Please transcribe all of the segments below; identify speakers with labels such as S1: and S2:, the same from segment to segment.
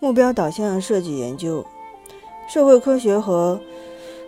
S1: 目标导向设计研究，社会科学和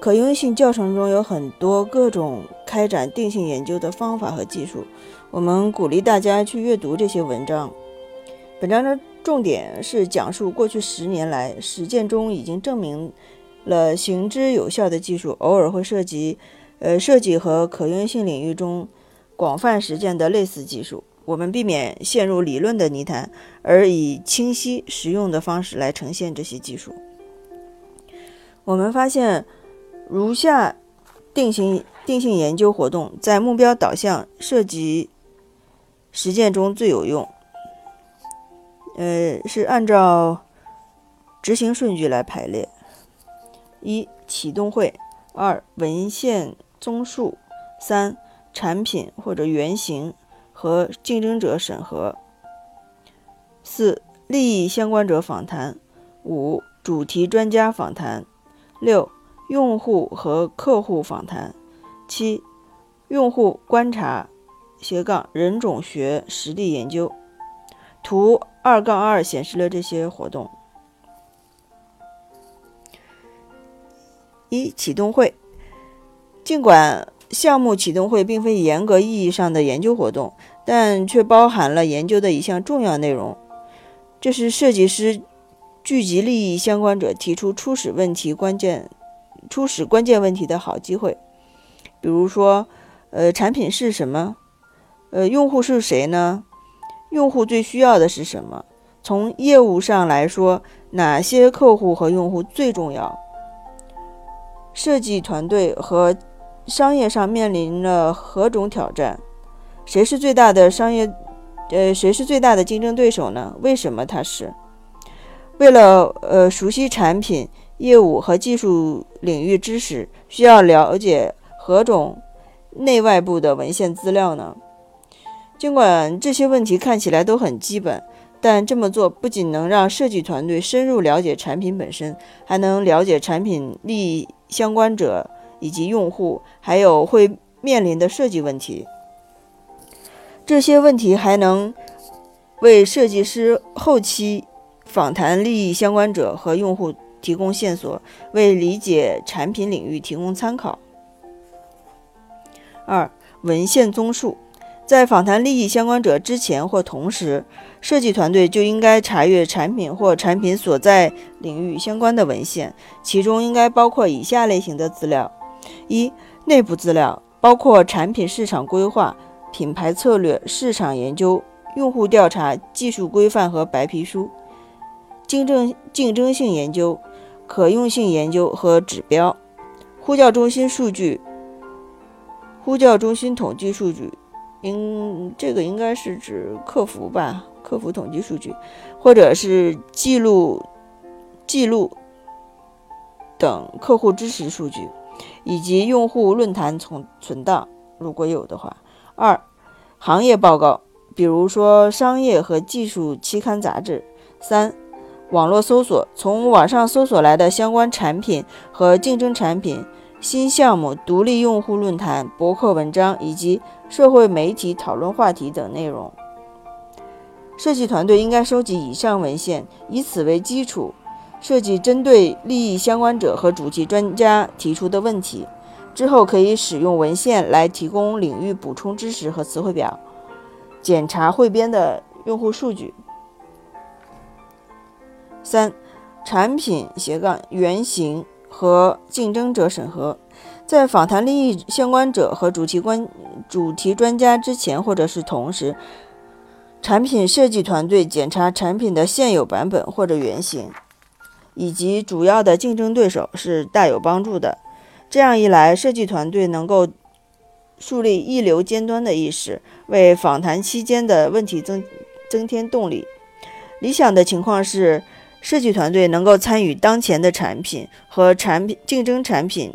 S1: 可用性教程中有很多各种开展定性研究的方法和技术。我们鼓励大家去阅读这些文章。本章的重点是讲述过去十年来实践中已经证明了行之有效的技术，偶尔会涉及呃设计和可用性领域中广泛实践的类似技术。我们避免陷入理论的泥潭，而以清晰实用的方式来呈现这些技术。我们发现，如下定型定性研究活动在目标导向设计实践中最有用。呃，是按照执行顺序来排列：一、启动会；二、文献综述；三、产品或者原型。和竞争者审核。四、利益相关者访谈。五、主题专家访谈。六、用户和客户访谈。七、用户观察斜杠人种学实地研究。图二杠二显示了这些活动。一、启动会。尽管项目启动会并非严格意义上的研究活动。但却包含了研究的一项重要内容。这是设计师聚集利益相关者提出初始问题关键、初始关键问题的好机会。比如说，呃，产品是什么？呃，用户是谁呢？用户最需要的是什么？从业务上来说，哪些客户和用户最重要？设计团队和商业上面临了何种挑战？谁是最大的商业？呃，谁是最大的竞争对手呢？为什么他是？为了呃熟悉产品、业务和技术领域知识，需要了解何种内外部的文献资料呢？尽管这些问题看起来都很基本，但这么做不仅能让设计团队深入了解产品本身，还能了解产品利益相关者以及用户，还有会面临的设计问题。这些问题还能为设计师后期访谈利益相关者和用户提供线索，为理解产品领域提供参考。二、文献综述，在访谈利益相关者之前或同时，设计团队就应该查阅产品或产品所在领域相关的文献，其中应该包括以下类型的资料：一、内部资料，包括产品市场规划。品牌策略、市场研究、用户调查、技术规范和白皮书、竞争竞争性研究、可用性研究和指标、呼叫中心数据、呼叫中心统计数据，应这个应该是指客服吧？客服统计数据，或者是记录记录等客户支持数据，以及用户论坛存存档，如果有的话。二、行业报告，比如说商业和技术期刊杂志。三、网络搜索，从网上搜索来的相关产品和竞争产品、新项目、独立用户论坛、博客文章以及社会媒体讨论话题等内容。设计团队应该收集以上文献，以此为基础，设计针对利益相关者和主题专家提出的问题。之后可以使用文献来提供领域补充知识和词汇表，检查汇编的用户数据。三、产品斜杠原型和竞争者审核，在访谈利益相关者和主题关主题专家之前或者是同时，产品设计团队检查产品的现有版本或者原型，以及主要的竞争对手是大有帮助的。这样一来，设计团队能够树立一流尖端的意识，为访谈期间的问题增增添动力。理想的情况是，设计团队能够参与当前的产品和产品竞争产品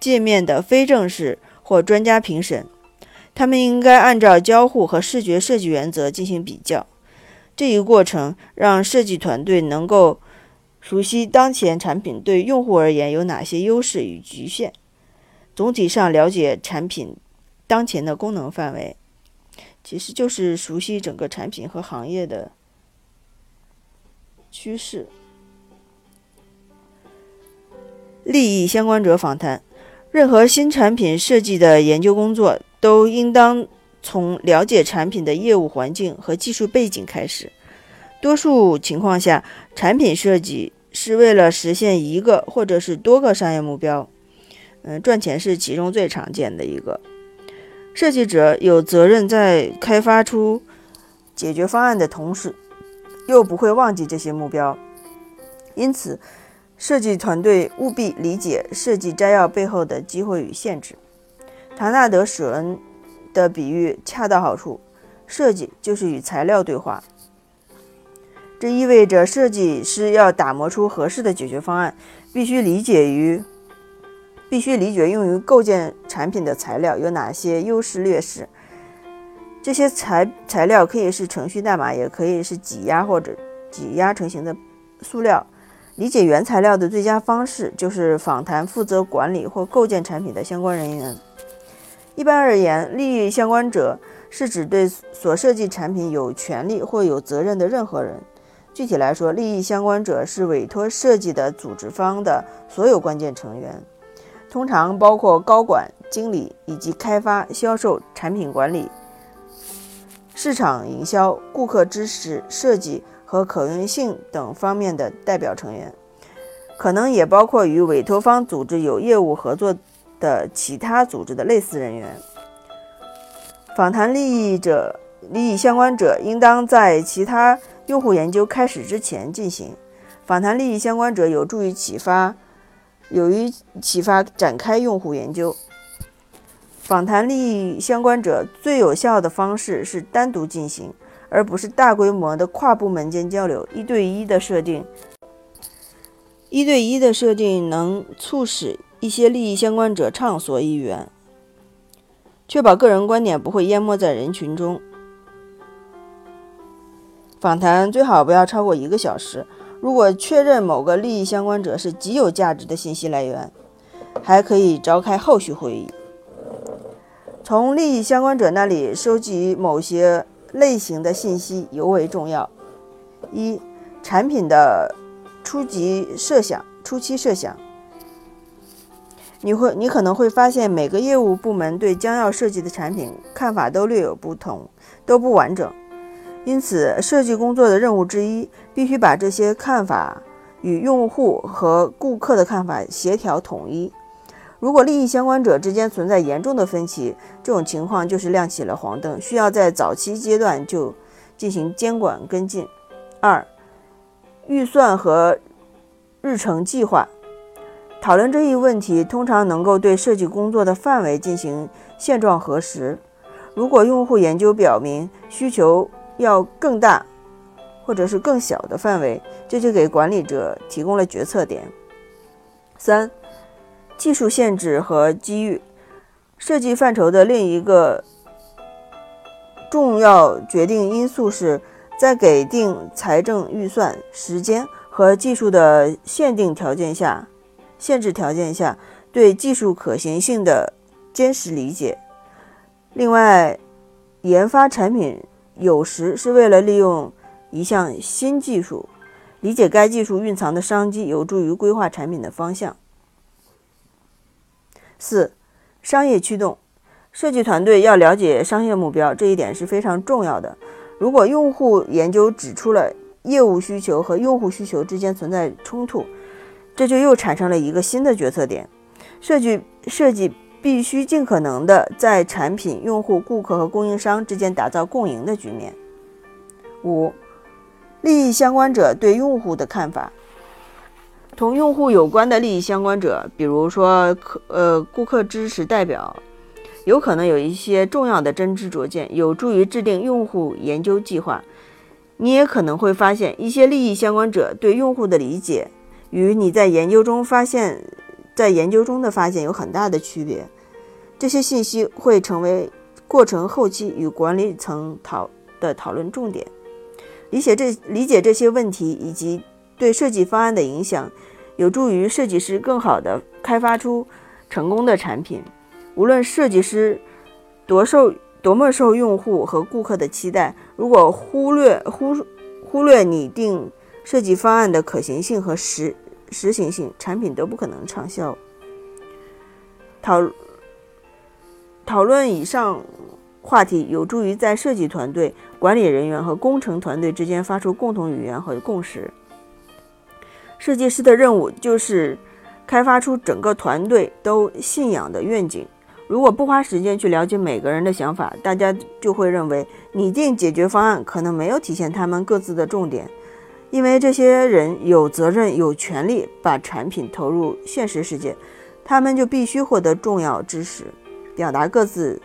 S1: 界面的非正式或专家评审。他们应该按照交互和视觉设计原则进行比较。这一过程让设计团队能够。熟悉当前产品对用户而言有哪些优势与局限，总体上了解产品当前的功能范围，其实就是熟悉整个产品和行业的趋。势。利益相关者访谈，任何新产品设计的研究工作都应当从了解产品的业务环境和技术背景开始。多数情况下，产品设计是为了实现一个或者是多个商业目标。嗯，赚钱是其中最常见的一个。设计者有责任在开发出解决方案的同时，又不会忘记这些目标。因此，设计团队务必理解设计摘要背后的机会与限制。唐纳德·舍恩的比喻恰到好处：设计就是与材料对话。这意味着设计师要打磨出合适的解决方案，必须理解于必须理解用于构建产品的材料有哪些优势劣势。这些材材料可以是程序代码，也可以是挤压或者挤压成型的塑料。理解原材料的最佳方式就是访谈负责管理或构建产品的相关人员。一般而言，利益相关者是指对所设计产品有权利或有责任的任何人。具体来说，利益相关者是委托设计的组织方的所有关键成员，通常包括高管、经理以及开发、销售、产品管理、市场营销、顾客支持、设计。和可用性等方面的代表成员，可能也包括与委托方组织有业务合作的其他组织的类似人员。访谈利益者、利益相关者应当在其他用户研究开始之前进行。访谈利益相关者有助于启发，有于启发展开用户研究。访谈利益相关者最有效的方式是单独进行。而不是大规模的跨部门间交流，一对一的设定，一对一的设定能促使一些利益相关者畅所欲言，确保个人观点不会淹没在人群中。访谈最好不要超过一个小时。如果确认某个利益相关者是极有价值的信息来源，还可以召开后续会议。从利益相关者那里收集某些。类型的信息尤为重要。一、产品的初级设想、初期设想。你会，你可能会发现每个业务部门对将要设计的产品看法都略有不同，都不完整。因此，设计工作的任务之一，必须把这些看法与用户和顾客的看法协调统一。如果利益相关者之间存在严重的分歧，这种情况就是亮起了黄灯，需要在早期阶段就进行监管跟进。二、预算和日程计划讨论这一问题，通常能够对设计工作的范围进行现状核实。如果用户研究表明需求要更大或者是更小的范围，这就给管理者提供了决策点。三。技术限制和机遇，设计范畴的另一个重要决定因素是在给定财政预算、时间和技术的限定条件下、限制条件下对技术可行性的坚实理解。另外，研发产品有时是为了利用一项新技术，理解该技术蕴藏的商机，有助于规划产品的方向。四、商业驱动，设计团队要了解商业目标，这一点是非常重要的。如果用户研究指出了业务需求和用户需求之间存在冲突，这就又产生了一个新的决策点。设计设计必须尽可能的在产品、用户、顾客和供应商之间打造共赢的局面。五、利益相关者对用户的看法。同用户有关的利益相关者，比如说客呃顾客支持代表，有可能有一些重要的真知灼见，有助于制定用户研究计划。你也可能会发现，一些利益相关者对用户的理解与你在研究中发现，在研究中的发现有很大的区别。这些信息会成为过程后期与管理层讨的讨论重点。理解这理解这些问题以及对设计方案的影响。有助于设计师更好地开发出成功的产品。无论设计师多受多么受用户和顾客的期待，如果忽略忽忽略拟定设计方案的可行性和实实行性，产品都不可能畅销。讨讨论以上话题，有助于在设计团队、管理人员和工程团队之间发出共同语言和共识。设计师的任务就是开发出整个团队都信仰的愿景。如果不花时间去了解每个人的想法，大家就会认为拟定解决方案可能没有体现他们各自的重点。因为这些人有责任、有权利把产品投入现实世界，他们就必须获得重要知识，表达各自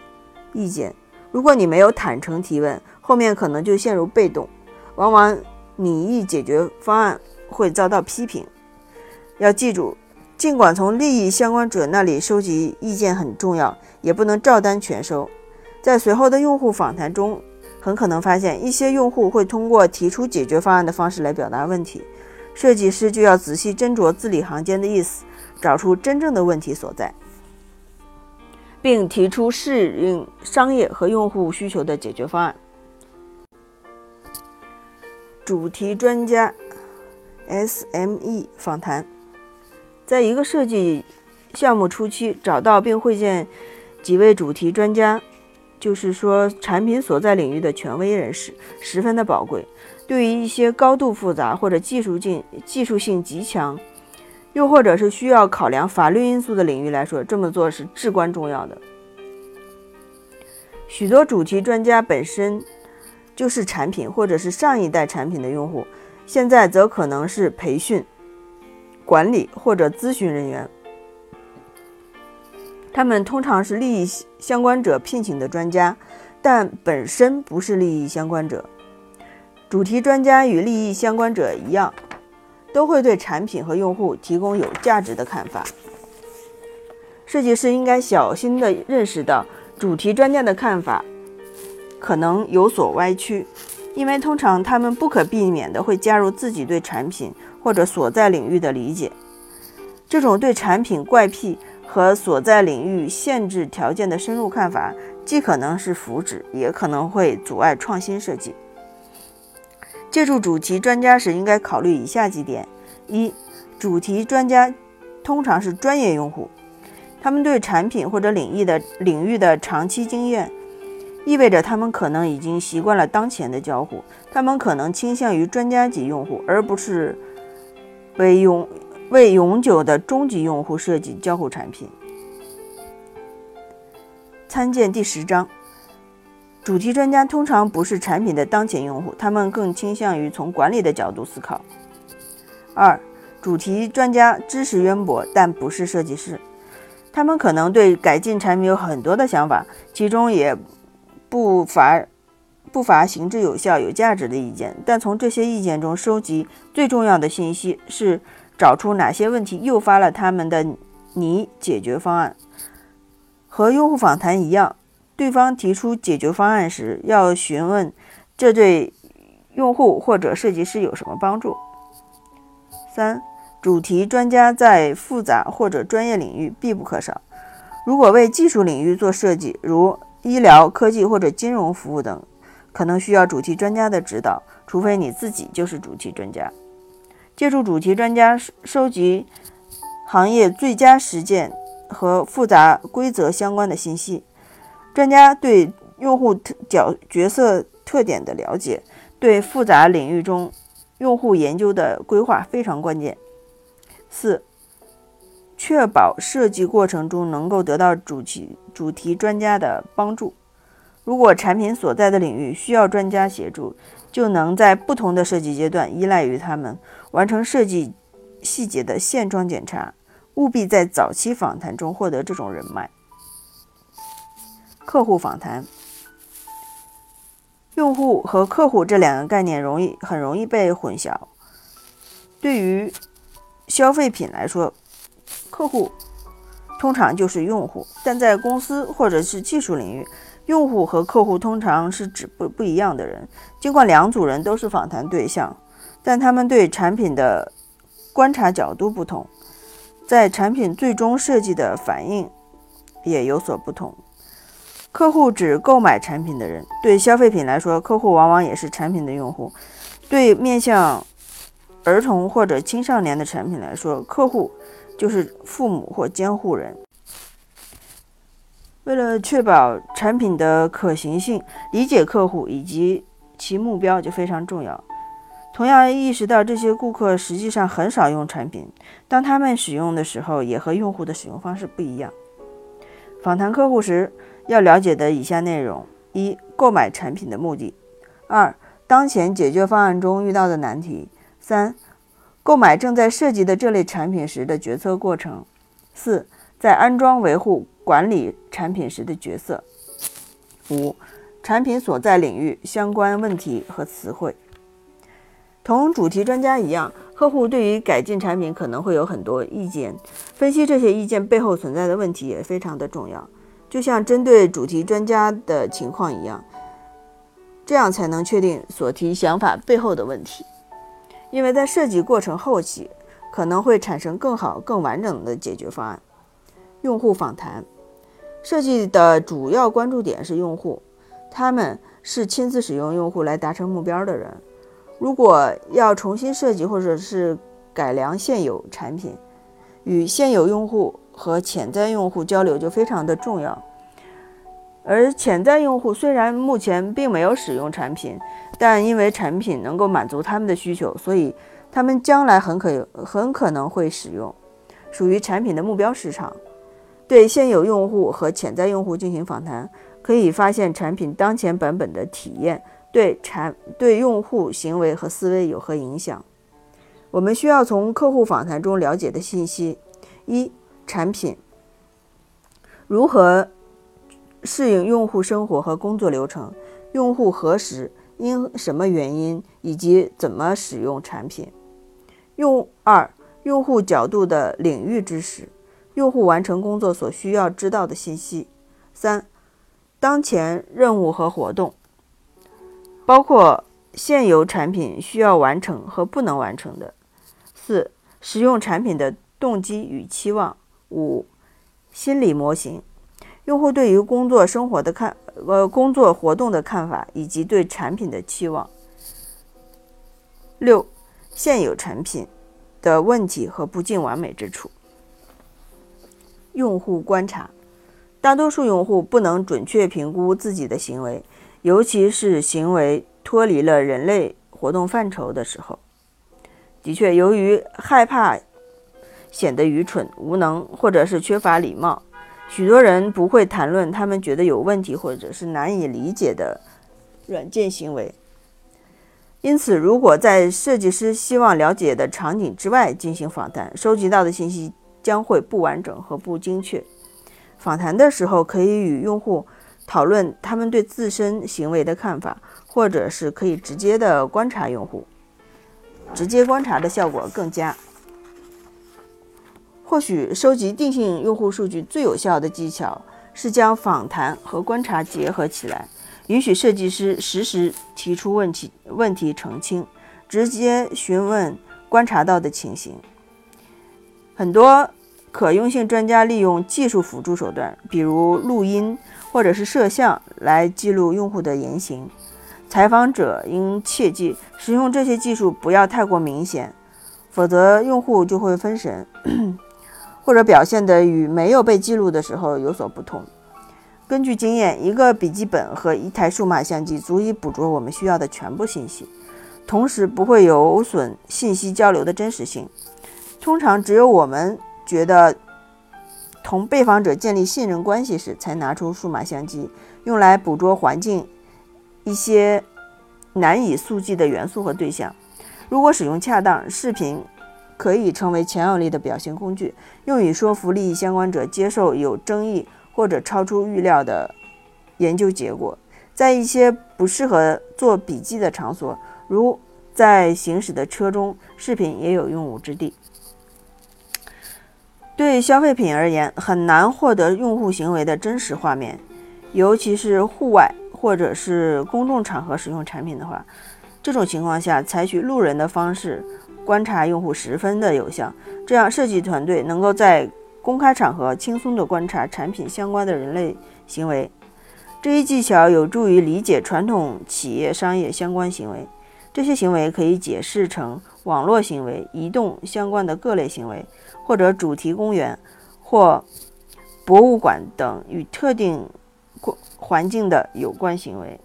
S1: 意见。如果你没有坦诚提问，后面可能就陷入被动，往往拟议解决方案会遭到批评。要记住。尽管从利益相关者那里收集意见很重要，也不能照单全收。在随后的用户访谈中，很可能发现一些用户会通过提出解决方案的方式来表达问题。设计师就要仔细斟酌字里行间的意思，找出真正的问题所在，并提出适应商业和用户需求的解决方案。主题专家 （SME） 访谈。在一个设计项目初期，找到并会见几位主题专家，就是说产品所在领域的权威人士，十分的宝贵。对于一些高度复杂或者技术性技术性极强，又或者是需要考量法律因素的领域来说，这么做是至关重要的。许多主题专家本身就是产品或者是上一代产品的用户，现在则可能是培训。管理或者咨询人员，他们通常是利益相关者聘请的专家，但本身不是利益相关者。主题专家与利益相关者一样，都会对产品和用户提供有价值的看法。设计师应该小心地认识到，主题专家的看法可能有所歪曲，因为通常他们不可避免地会加入自己对产品。或者所在领域的理解，这种对产品怪癖和所在领域限制条件的深入看法，既可能是福祉，也可能会阻碍创新设计。借助主题专家时，应该考虑以下几点：一、主题专家通常是专业用户，他们对产品或者领域的领域的长期经验，意味着他们可能已经习惯了当前的交互，他们可能倾向于专家级用户，而不是。为用为永久的终极用户设计交互产品。参见第十章。主题专家通常不是产品的当前用户，他们更倾向于从管理的角度思考。二、主题专家知识渊博，但不是设计师。他们可能对改进产品有很多的想法，其中也不乏。不乏行之有效、有价值的意见，但从这些意见中收集最重要的信息是找出哪些问题诱发了他们的拟解决方案。和用户访谈一样，对方提出解决方案时要询问这对用户或者设计师有什么帮助。三、主题专家在复杂或者专业领域必不可少。如果为技术领域做设计，如医疗、科技或者金融服务等。可能需要主题专家的指导，除非你自己就是主题专家。借助主题专家收集行业最佳实践和复杂规则相关的信息。专家对用户角角色特点的了解，对复杂领域中用户研究的规划非常关键。四、确保设计过程中能够得到主题主题专家的帮助。如果产品所在的领域需要专家协助，就能在不同的设计阶段依赖于他们完成设计细节的现状检查。务必在早期访谈中获得这种人脉。客户访谈，用户和客户这两个概念容易很容易被混淆。对于消费品来说，客户通常就是用户，但在公司或者是技术领域。用户和客户通常是指不不一样的人，尽管两组人都是访谈对象，但他们对产品的观察角度不同，在产品最终设计的反应也有所不同。客户指购买产品的人，对消费品来说，客户往往也是产品的用户。对面向儿童或者青少年的产品来说，客户就是父母或监护人。为了确保产品的可行性，理解客户以及其目标就非常重要。同样意识到这些顾客实际上很少用产品，当他们使用的时候，也和用户的使用方式不一样。访谈客户时要了解的以下内容：一、购买产品的目的；二、当前解决方案中遇到的难题；三、购买正在涉及的这类产品时的决策过程；四、在安装、维护、管理产品时的角色；五、产品所在领域相关问题和词汇。同主题专家一样，客户对于改进产品可能会有很多意见，分析这些意见背后存在的问题也非常的重要。就像针对主题专家的情况一样，这样才能确定所提想法背后的问题。因为在设计过程后期，可能会产生更好、更完整的解决方案。用户访谈设计的主要关注点是用户，他们是亲自使用用户来达成目标的人。如果要重新设计或者是改良现有产品，与现有用户和潜在用户交流就非常的重要。而潜在用户虽然目前并没有使用产品，但因为产品能够满足他们的需求，所以他们将来很可很可能会使用，属于产品的目标市场。对现有用户和潜在用户进行访谈，可以发现产品当前版本的体验。对产对用户行为和思维有何影响？我们需要从客户访谈中了解的信息：一、产品如何适应用户生活和工作流程，用户何时因什么原因以及怎么使用产品；用二、用户角度的领域知识，用户完成工作所需要知道的信息；三、当前任务和活动。包括现有产品需要完成和不能完成的。四、使用产品的动机与期望。五、心理模型，用户对于工作生活的看，呃，工作活动的看法以及对产品的期望。六、现有产品的问题和不尽完美之处。用户观察，大多数用户不能准确评估自己的行为。尤其是行为脱离了人类活动范畴的时候，的确，由于害怕显得愚蠢、无能，或者是缺乏礼貌，许多人不会谈论他们觉得有问题或者是难以理解的软件行为。因此，如果在设计师希望了解的场景之外进行访谈，收集到的信息将会不完整和不精确。访谈的时候，可以与用户。讨论他们对自身行为的看法，或者是可以直接的观察用户，直接观察的效果更佳。或许收集定性用户数据最有效的技巧是将访谈和观察结合起来，允许设计师实时提出问题、问题澄清，直接询问观察到的情形。很多可用性专家利用技术辅助手段，比如录音。或者是摄像来记录用户的言行，采访者应切记使用这些技术不要太过明显，否则用户就会分神，或者表现的与没有被记录的时候有所不同。根据经验，一个笔记本和一台数码相机足以捕捉我们需要的全部信息，同时不会有损信息交流的真实性。通常只有我们觉得。同被访者建立信任关系时，才拿出数码相机，用来捕捉环境一些难以速记的元素和对象。如果使用恰当，视频可以成为强有力的表现工具，用以说服利益相关者接受有争议或者超出预料的研究结果。在一些不适合做笔记的场所，如在行驶的车中，视频也有用武之地。对消费品而言，很难获得用户行为的真实画面，尤其是户外或者是公众场合使用产品的话，这种情况下，采取路人的方式观察用户十分的有效。这样，设计团队能够在公开场合轻松地观察产品相关的人类行为。这一技巧有助于理解传统企业商业相关行为。这些行为可以解释成网络行为、移动相关的各类行为，或者主题公园或博物馆等与特定环境的有关行为。